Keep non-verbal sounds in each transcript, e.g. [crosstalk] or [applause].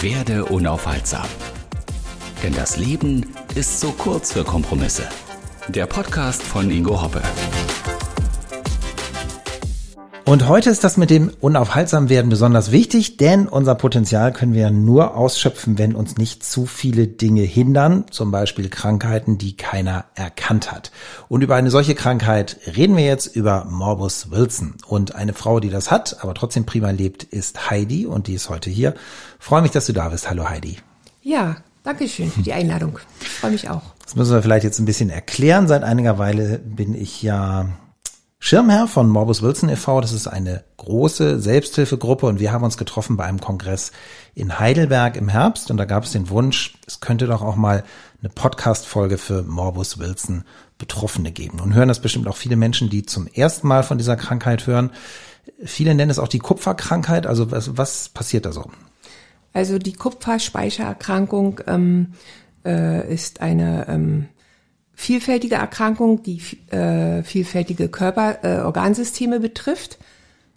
Werde unaufhaltsam. Denn das Leben ist so kurz für Kompromisse. Der Podcast von Ingo Hoppe. Und heute ist das mit dem unaufhaltsam werden besonders wichtig, denn unser Potenzial können wir nur ausschöpfen, wenn uns nicht zu viele Dinge hindern, zum Beispiel Krankheiten, die keiner erkannt hat. Und über eine solche Krankheit reden wir jetzt über Morbus Wilson. Und eine Frau, die das hat, aber trotzdem prima lebt, ist Heidi und die ist heute hier. Freue mich, dass du da bist. Hallo Heidi. Ja, danke schön für die Einladung. Ich freue mich auch. Das müssen wir vielleicht jetzt ein bisschen erklären. Seit einiger Weile bin ich ja Schirmherr von Morbus Wilson e.V., das ist eine große Selbsthilfegruppe und wir haben uns getroffen bei einem Kongress in Heidelberg im Herbst und da gab es den Wunsch, es könnte doch auch mal eine Podcast-Folge für Morbus Wilson Betroffene geben. Und hören das bestimmt auch viele Menschen, die zum ersten Mal von dieser Krankheit hören. Viele nennen es auch die Kupferkrankheit. Also was, was passiert da so? Also die Kupferspeichererkrankung ähm, äh, ist eine ähm, vielfältige Erkrankung, die äh, vielfältige Körperorgansysteme äh, betrifft.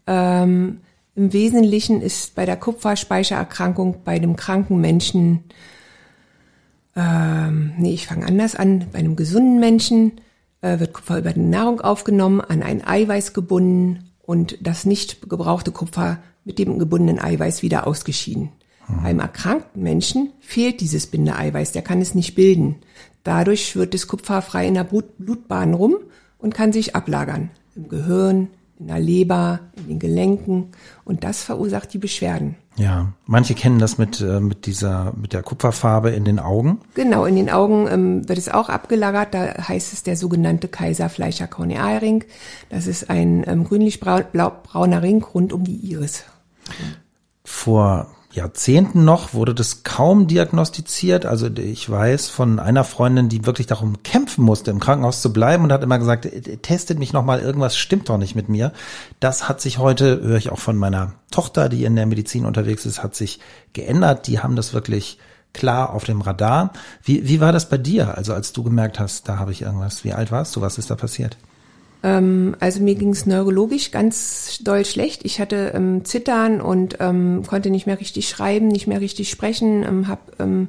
Ähm, Im Wesentlichen ist bei der Kupferspeichererkrankung bei dem kranken Menschen, ähm, nee, ich fange anders an, bei einem gesunden Menschen äh, wird Kupfer über die Nahrung aufgenommen, an ein Eiweiß gebunden und das nicht gebrauchte Kupfer mit dem gebundenen Eiweiß wieder ausgeschieden. Mhm. Beim erkrankten Menschen fehlt dieses Bindeeiweiß, der kann es nicht bilden. Dadurch wird das Kupfer frei in der Blutbahn rum und kann sich ablagern. Im Gehirn, in der Leber, in den Gelenken. Und das verursacht die Beschwerden. Ja, manche kennen das mit, äh, mit dieser, mit der Kupferfarbe in den Augen. Genau, in den Augen ähm, wird es auch abgelagert. Da heißt es der sogenannte Kaiserfleischer Kornealring. Das ist ein ähm, grünlich-brauner Ring rund um die Iris. Vor Jahrzehnten noch wurde das kaum diagnostiziert. Also ich weiß von einer Freundin, die wirklich darum kämpfen musste, im Krankenhaus zu bleiben und hat immer gesagt, testet mich nochmal, irgendwas stimmt doch nicht mit mir. Das hat sich heute, höre ich auch von meiner Tochter, die in der Medizin unterwegs ist, hat sich geändert. Die haben das wirklich klar auf dem Radar. Wie, wie war das bei dir? Also als du gemerkt hast, da habe ich irgendwas. Wie alt warst du? Was ist da passiert? Ähm, also mir ging es neurologisch ganz doll schlecht. Ich hatte ähm, Zittern und ähm, konnte nicht mehr richtig schreiben, nicht mehr richtig sprechen, ähm, habe ähm,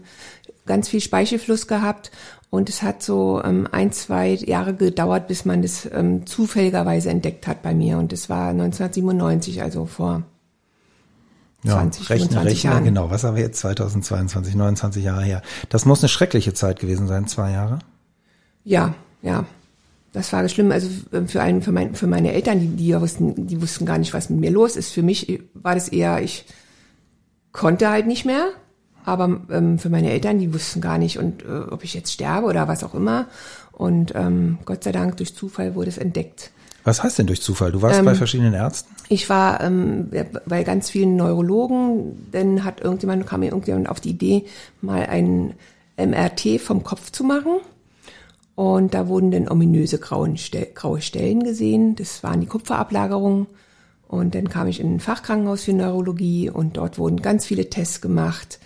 ganz viel Speichelfluss gehabt und es hat so ähm, ein, zwei Jahre gedauert, bis man das ähm, zufälligerweise entdeckt hat bei mir. Und das war 1997, also vor ja, 20, rechne, rechne, Jahren. genau. Was haben wir jetzt? 2022, 29 Jahre her. Das muss eine schreckliche Zeit gewesen sein, zwei Jahre. Ja, ja. Das war schlimm. Also für einen, für, mein, für meine Eltern, die, die wussten, die wussten gar nicht, was mit mir los ist. Für mich war das eher, ich konnte halt nicht mehr. Aber ähm, für meine Eltern, die wussten gar nicht, und äh, ob ich jetzt sterbe oder was auch immer. Und ähm, Gott sei Dank durch Zufall wurde es entdeckt. Was heißt denn durch Zufall? Du warst ähm, bei verschiedenen Ärzten? Ich war ähm, bei ganz vielen Neurologen. Dann hat irgendjemand kam mir irgendjemand auf die Idee, mal ein MRT vom Kopf zu machen. Und da wurden dann ominöse graue Stellen gesehen. Das waren die Kupferablagerungen. Und dann kam ich in ein Fachkrankenhaus für Neurologie und dort wurden ganz viele Tests gemacht.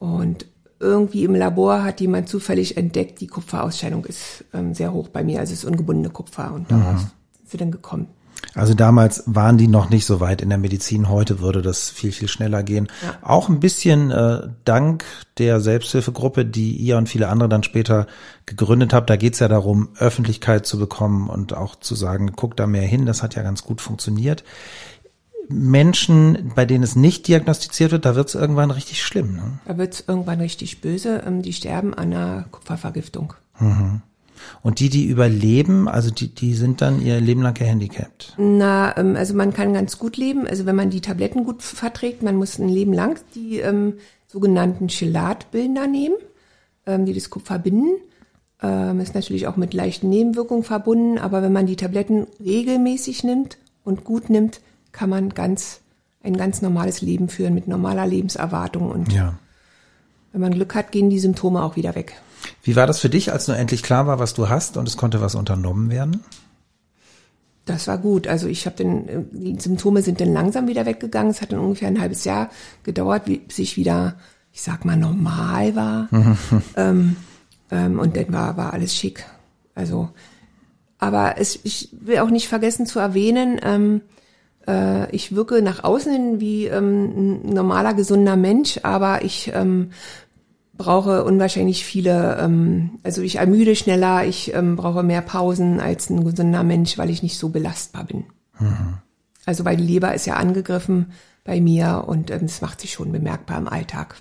Und irgendwie im Labor hat jemand zufällig entdeckt, die Kupferausscheidung ist ähm, sehr hoch bei mir, also es ist ungebundene Kupfer. Und daraus mhm. sind sie dann gekommen. Also damals waren die noch nicht so weit in der Medizin. Heute würde das viel, viel schneller gehen. Ja. Auch ein bisschen äh, dank der Selbsthilfegruppe, die ihr und viele andere dann später gegründet habt. Da geht es ja darum, Öffentlichkeit zu bekommen und auch zu sagen, guck da mehr hin. Das hat ja ganz gut funktioniert. Menschen, bei denen es nicht diagnostiziert wird, da wird es irgendwann richtig schlimm. Ne? Da wird es irgendwann richtig böse. Ähm, die sterben an einer Kupfervergiftung. Mhm. Und die, die überleben, also die, die sind dann ihr Leben lang gehandicapt? Na, ähm, also man kann ganz gut leben, also wenn man die Tabletten gut verträgt, man muss ein Leben lang die ähm, sogenannten Chelatbildner nehmen, ähm, die das Kupfer binden. Ähm, ist natürlich auch mit leichten Nebenwirkungen verbunden, aber wenn man die Tabletten regelmäßig nimmt und gut nimmt, kann man ganz ein ganz normales Leben führen mit normaler Lebenserwartung und ja. wenn man Glück hat, gehen die Symptome auch wieder weg. Wie war das für dich, als nur endlich klar war, was du hast und es konnte was unternommen werden? Das war gut. Also ich habe den, die Symptome sind dann langsam wieder weggegangen. Es hat dann ungefähr ein halbes Jahr gedauert, bis ich wieder, ich sag mal, normal war. [laughs] ähm, ähm, und dann war, war alles schick. Also, aber es, ich will auch nicht vergessen zu erwähnen, ähm, Äh, ich wirke nach außen wie ähm, ein normaler, gesunder Mensch, aber ich ähm, brauche unwahrscheinlich viele, ähm, also ich ermüde schneller, ich ähm, brauche mehr Pausen als ein gesunder Mensch, weil ich nicht so belastbar bin. Mhm. Also weil die Leber ist ja angegriffen bei mir und ähm, das macht sich schon bemerkbar im Alltag.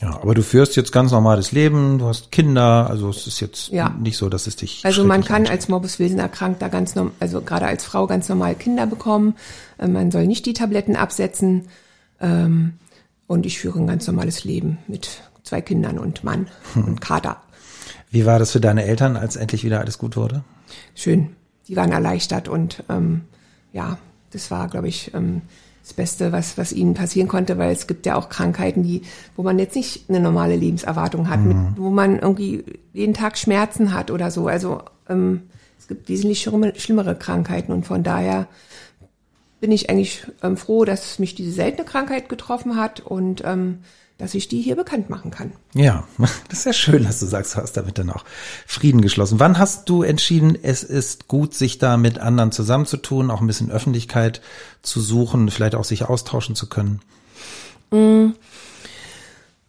Ja, aber du führst jetzt ganz normales Leben, du hast Kinder, also es ist jetzt ja. nicht so, dass es dich. Also man kann als Morbus Wilson erkrankter ganz normal, also gerade als Frau ganz normal Kinder bekommen. Äh, man soll nicht die Tabletten absetzen. Ähm, und ich führe ein ganz normales Leben mit zwei Kindern und Mann hm. und Kater. Wie war das für deine Eltern, als endlich wieder alles gut wurde? Schön. Die waren erleichtert und ähm, ja, das war, glaube ich, ähm, das Beste, was, was ihnen passieren konnte, weil es gibt ja auch Krankheiten, die, wo man jetzt nicht eine normale Lebenserwartung hat, mhm. mit, wo man irgendwie jeden Tag Schmerzen hat oder so. Also ähm, es gibt wesentlich schlimmere Krankheiten und von daher bin ich eigentlich ähm, froh, dass mich diese seltene Krankheit getroffen hat und ähm, dass ich die hier bekannt machen kann. Ja, [laughs] das ist ja schön, dass du sagst, du hast damit dann auch Frieden geschlossen. Wann hast du entschieden, es ist gut, sich da mit anderen zusammenzutun, auch ein bisschen Öffentlichkeit zu suchen, vielleicht auch sich austauschen zu können? Mm.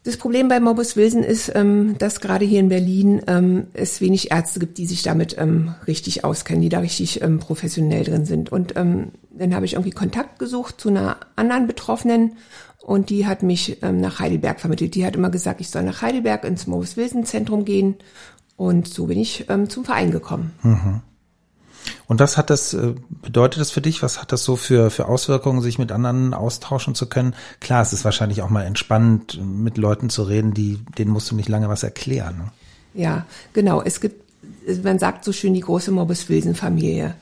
Das Problem bei Morbus Wilson ist, ähm, dass gerade hier in Berlin ähm, es wenig Ärzte gibt, die sich damit ähm, richtig auskennen, die da richtig professionell drin sind. Und dann habe ich irgendwie Kontakt gesucht zu einer anderen Betroffenen und die hat mich ähm, nach Heidelberg vermittelt. Die hat immer gesagt, ich soll nach Heidelberg ins Moos Wilson Zentrum gehen. Und so bin ich ähm, zum Verein gekommen. Mhm. Und was hat das, äh, bedeutet das für dich? Was hat das so für, für Auswirkungen, sich mit anderen austauschen zu können? Klar, es ist wahrscheinlich auch mal entspannend, mit Leuten zu reden, die, denen musst du nicht lange was erklären. Ne? Ja, genau. Es gibt, man sagt so schön, die große Morbus Wilson Familie.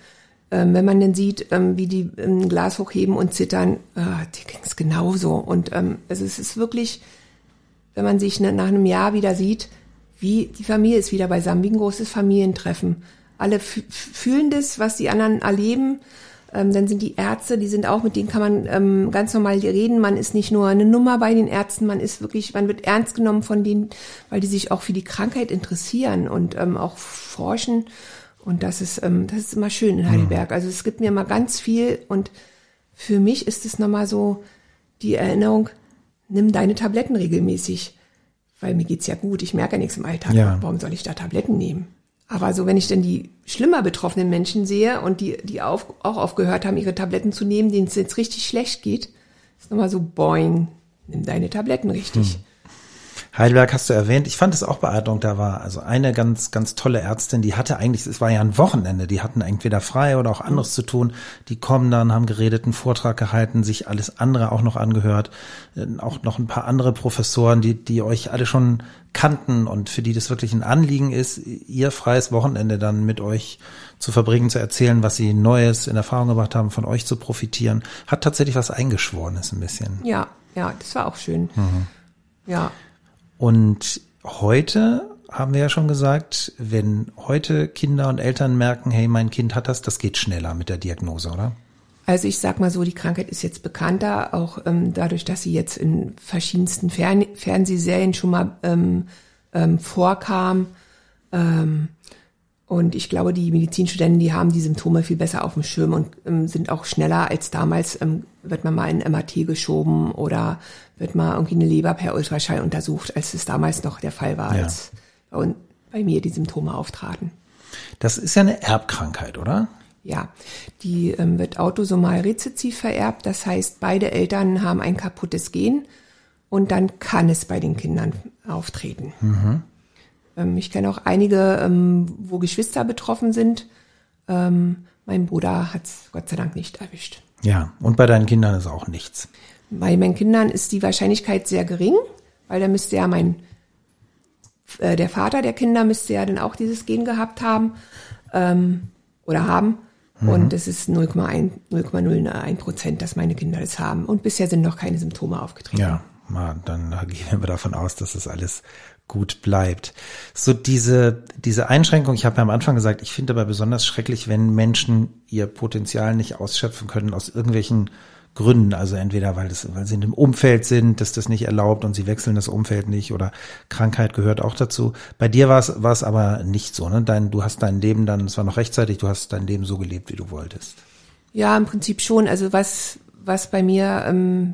Ähm, wenn man dann sieht, ähm, wie die ein Glas hochheben und zittern, äh, dir ging es genauso. Und ähm, also es ist wirklich, wenn man sich ne, nach einem Jahr wieder sieht, wie die Familie ist wieder beisammen, wie ein großes Familientreffen. Alle fühlen das, was die anderen erleben. Ähm, dann sind die Ärzte, die sind auch, mit denen kann man ähm, ganz normal reden. Man ist nicht nur eine Nummer bei den Ärzten, man ist wirklich, man wird ernst genommen von denen, weil die sich auch für die Krankheit interessieren und ähm, auch forschen. Und das ist, ähm, das ist immer schön in Heidelberg. Also es gibt mir immer ganz viel und für mich ist es nochmal so die Erinnerung, nimm deine Tabletten regelmäßig. Weil mir geht's ja gut, ich merke ja nichts im Alltag. Ja. Warum soll ich da Tabletten nehmen? Aber so, wenn ich dann die schlimmer betroffenen Menschen sehe und die, die auf, auch aufgehört haben, ihre Tabletten zu nehmen, denen es jetzt richtig schlecht geht, ist nochmal so, boing, nimm deine Tabletten richtig. Hm. Heidelberg hast du erwähnt. Ich fand es auch beeindruckend. Da war also eine ganz, ganz tolle Ärztin, die hatte eigentlich, es war ja ein Wochenende, die hatten entweder frei oder auch anderes zu tun. Die kommen dann, haben geredet, einen Vortrag gehalten, sich alles andere auch noch angehört. Äh, auch noch ein paar andere Professoren, die, die euch alle schon kannten und für die das wirklich ein Anliegen ist, ihr freies Wochenende dann mit euch zu verbringen, zu erzählen, was sie Neues in Erfahrung gebracht haben, von euch zu profitieren. Hat tatsächlich was Eingeschworenes ein bisschen. Ja, ja, das war auch schön. Mhm. Ja. Und heute haben wir ja schon gesagt, wenn heute Kinder und Eltern merken, hey, mein Kind hat das, das geht schneller mit der Diagnose, oder? Also ich sag mal so, die Krankheit ist jetzt bekannter, auch ähm, dadurch, dass sie jetzt in verschiedensten Fern Fernsehserien schon mal ähm, ähm, vorkam. Ähm, und ich glaube, die Medizinstudenten, die haben die Symptome viel besser auf dem Schirm und ähm, sind auch schneller als damals. Ähm, wird man mal in MRT geschoben oder wird mal irgendwie eine Leber per Ultraschall untersucht, als es damals noch der Fall war, ja. als bei, bei mir die Symptome auftraten. Das ist ja eine Erbkrankheit, oder? Ja, die ähm, wird autosomal rezessiv vererbt. Das heißt, beide Eltern haben ein kaputtes Gen und dann kann es bei den Kindern auftreten. Mhm. Ähm, ich kenne auch einige, ähm, wo Geschwister betroffen sind. Ähm, mein Bruder hat es Gott sei Dank nicht erwischt. Ja, und bei deinen Kindern ist auch nichts. Bei meinen Kindern ist die Wahrscheinlichkeit sehr gering, weil da müsste ja mein, äh, der Vater der Kinder müsste ja dann auch dieses Gen gehabt haben ähm, oder haben. Mhm. Und es ist 0,01 Prozent, dass meine Kinder das haben. Und bisher sind noch keine Symptome aufgetreten. Ja, dann gehen wir davon aus, dass das alles gut bleibt. So diese, diese Einschränkung, ich habe ja am Anfang gesagt, ich finde aber besonders schrecklich, wenn Menschen ihr Potenzial nicht ausschöpfen können aus irgendwelchen Gründen. Also entweder weil, das, weil sie in einem Umfeld sind, dass das nicht erlaubt und sie wechseln das Umfeld nicht oder Krankheit gehört auch dazu. Bei dir war es aber nicht so. Ne? Dein, du hast dein Leben dann, es war noch rechtzeitig, du hast dein Leben so gelebt, wie du wolltest. Ja, im Prinzip schon. Also was, was bei mir, ähm,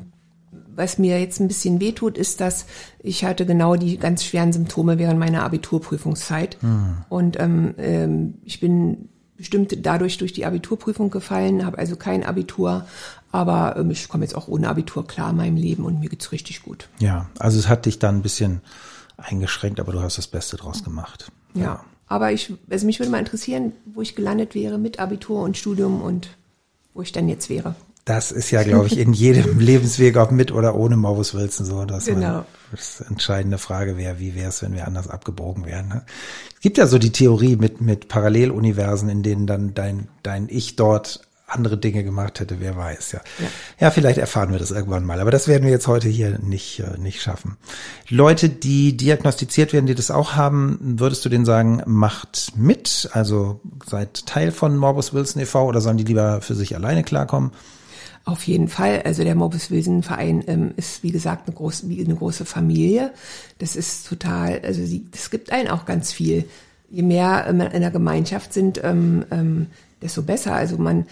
was mir jetzt ein bisschen wehtut, ist, dass ich hatte genau die ganz schweren Symptome während meiner Abiturprüfungszeit. Hm. Und ähm, ähm, ich bin bestimmt dadurch durch die Abiturprüfung gefallen, habe also kein Abitur, aber ähm, ich komme jetzt auch ohne Abitur klar in meinem Leben und mir geht's richtig gut. Ja, also es hat dich dann ein bisschen eingeschränkt, aber du hast das Beste draus gemacht. Ja. ja. Aber ich, also mich würde mal interessieren, wo ich gelandet wäre mit Abitur und Studium und wo ich dann jetzt wäre. Das ist ja, glaube ich, in jedem [laughs] Lebensweg, ob mit oder ohne Morbus Wilson so. Dass genau. Man, das entscheidende Frage wäre, wie wäre es, wenn wir anders abgebogen wären. Ne? Es gibt ja so die Theorie mit, mit Paralleluniversen, in denen dann dein, dein Ich dort andere Dinge gemacht hätte, wer weiß, ja. ja. ja. vielleicht erfahren wir das irgendwann mal, aber das werden wir jetzt heute hier nicht, äh, nicht schaffen. Leute, die diagnostiziert werden, die das auch haben, würdest du denen sagen, macht mit, also seid Teil von Morbus Wilson e.V. oder sollen die lieber für sich alleine klarkommen? Auf jeden Fall. Also der Morbus Wilson Verein ähm, ist, wie gesagt, eine große, wie eine große Familie. Das ist total, also es gibt einen auch ganz viel. Je mehr man in einer Gemeinschaft sind, ähm, ähm, desto besser. Also man,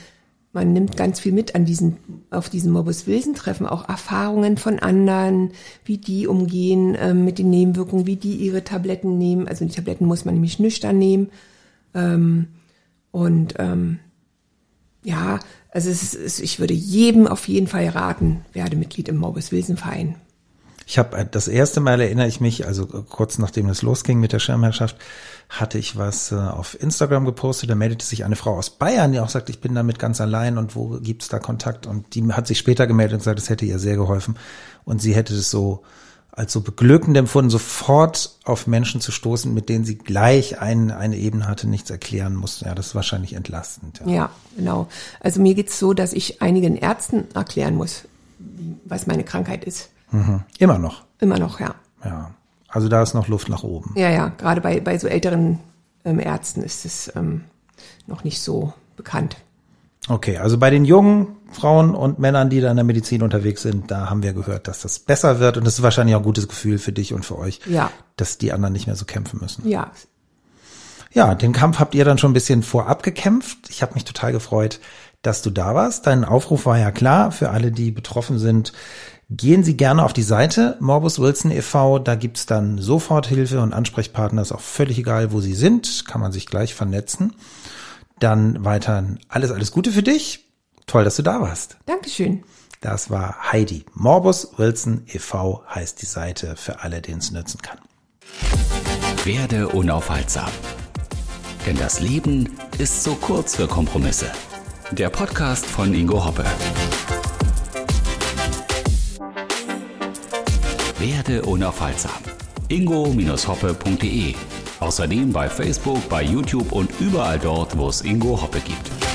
man nimmt ganz viel mit an diesen, auf diesen Morbus Wilson Treffen, auch Erfahrungen von anderen, wie die umgehen ähm, mit den Nebenwirkungen, wie die ihre Tabletten nehmen. Also die Tabletten muss man nämlich nüchtern nehmen. Ähm, und ähm, ja, also es ist, ich würde jedem auf jeden Fall raten, werde Mitglied im Morbus Wilson Verein. Ich habe äh, das erste Mal erinnere ich mich, also kurz nachdem es losging mit der Schirmherrschaft, hatte ich was äh, auf Instagram gepostet. Da meldete sich eine Frau aus Bayern, die auch sagt, ich bin damit ganz allein und wo gibt's da Kontakt? Und die hat sich später gemeldet und gesagt, es hätte ihr sehr geholfen. Und sie hätte es so als so beglückend empfunden, sofort auf Menschen zu stoßen, mit denen sie gleich ein, eine Ebene hatte, nichts erklären musste. Ja, das ist wahrscheinlich entlastend. Ja, ja genau. Also mir geht's so, dass ich einigen Ärzten erklären muss, was meine Krankheit ist. Mhm. Immer noch. Immer noch, ja. Ja. Also da ist noch Luft nach oben. Ja, ja. Gerade bei, bei so älteren ähm, Ärzten ist es ähm, noch nicht so bekannt. Okay, also bei den jungen Frauen und Männern, die da in der Medizin unterwegs sind, da haben wir gehört, dass das besser wird und das ist wahrscheinlich auch ein gutes Gefühl für dich und für euch, ja. dass die anderen nicht mehr so kämpfen müssen. Ja. Ja, den Kampf habt ihr dann schon ein bisschen vorab gekämpft. Ich habe mich total gefreut, dass du da warst. Dein Aufruf war ja klar für alle, die betroffen sind. Gehen Sie gerne auf die Seite Morbus Wilson e.V. Da gibt's dann Soforthilfe und Ansprechpartner. Ist auch völlig egal, wo Sie sind. Kann man sich gleich vernetzen. Dann weiter alles, alles Gute für dich. Toll, dass du da warst. Dankeschön. Das war Heidi. Morbus Wilson e.V. heißt die Seite für alle, denen es nützen kann. Werde unaufhaltsam. Denn das Leben ist so kurz für Kompromisse. Der Podcast von Ingo Hoppe. Werde unaufhaltsam. ingo-hoppe.de. Außerdem bei Facebook, bei YouTube und überall dort, wo es Ingo Hoppe gibt.